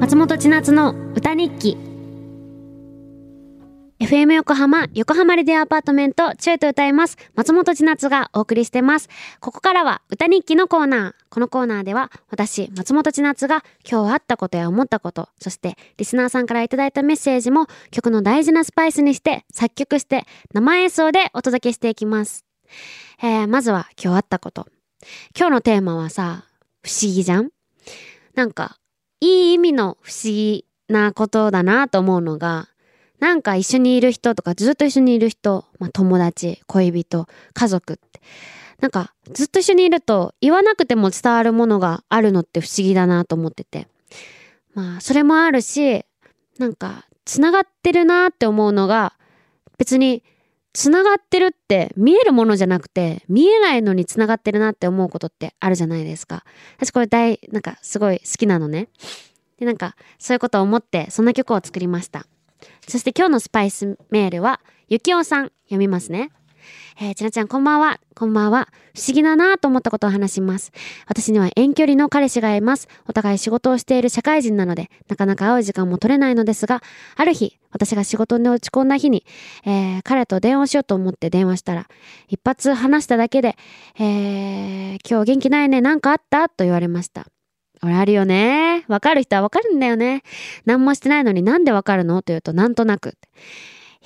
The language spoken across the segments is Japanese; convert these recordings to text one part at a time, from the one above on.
松本千夏の歌日記 FM 横浜、横浜レディオアパートメント、チューと歌います。松本千夏がお送りしてます。ここからは歌日記のコーナー。このコーナーでは、私、松本千夏が今日あったことや思ったこと、そしてリスナーさんからいただいたメッセージも曲の大事なスパイスにして作曲して生演奏でお届けしていきます。えー、まずは今日あったこと。今日のテーマはさ、不思議じゃん？なんか、いい意味の不思議なことだなと思うのが、なんか一緒にいる人とかずっと一緒にいる人、まあ、友達、恋人、家族って。なんかずっと一緒にいると言わなくても伝わるものがあるのって不思議だなと思ってて。まあそれもあるし、なんか繋がってるなって思うのが別につながってるって見えるものじゃなくて見えないのにつながってるなって思うことってあるじゃないですか。私これ大、なんかすごい好きなのね。で、なんかそういうことを思ってそんな曲を作りました。そして今日のスパイスメールは、ゆきおさん読みますね。えー、ちなちゃんこんばんは。こんばんは。不思議だなと思ったことを話します。私には遠距離の彼氏がいます。お互い仕事をしている社会人なので、なかなか会う時間も取れないのですが、ある日、私が仕事に落ち込んだ日に、えー、彼と電話しようと思って電話したら、一発話しただけで、えー、今日元気ないね、なんかあったと言われました。俺あるよね。わかる人はわかるんだよね。何もしてないのになんでわかるの？と言うと、なんとなく。い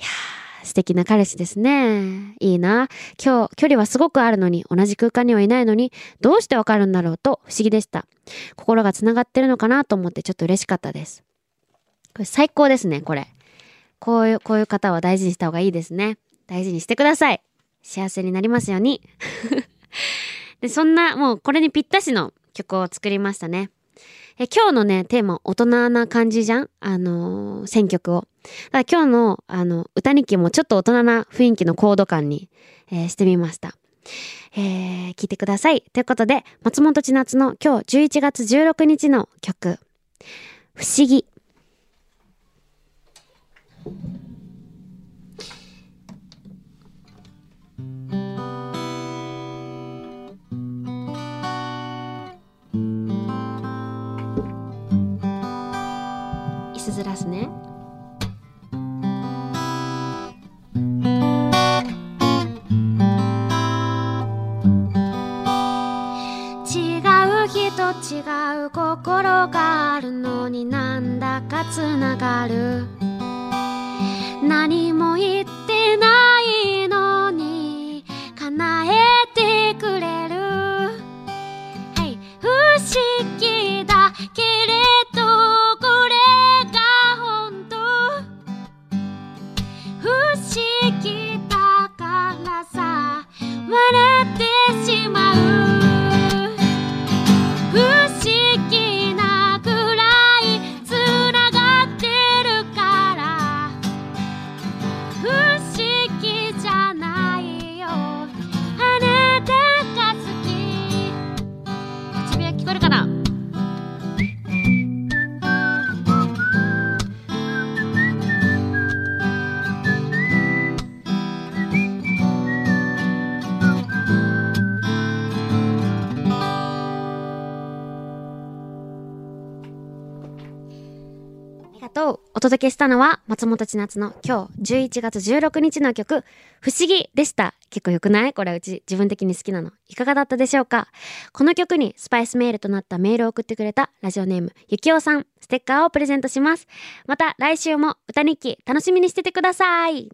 やー、素敵な彼氏ですね。いいな。今日、距離はすごくあるのに、同じ空間にはいないのに、どうしてわかるんだろうと不思議でした。心が繋がってるのかなと思ってちょっと嬉しかったです。これ最高ですね、これ。こういう、こういう方は大事にした方がいいですね。大事にしてください。幸せになりますように。で、そんな、もうこれにぴったしの曲を作りましたね。え今日のね、テーマ、大人な感じじゃん？あのー、選曲を。だ今日の、あの、歌日記もちょっと大人な雰囲気のコード感に、えー、してみました。えー、聞いてください。ということで、松本千夏の今日11月16日の曲、不思議。いすずらすね違う心があるのになんだかつながる。何も言ってない。とお届けしたのは松本千夏の今日11月16日の曲不思議でした。結構良くない？これうち自分的に好きなの。いかがだったでしょうか？この曲にスパイスメールとなったメールを送ってくれたラジオネームゆきおさんステッカーをプレゼントします。また来週も歌日記楽しみにしててください。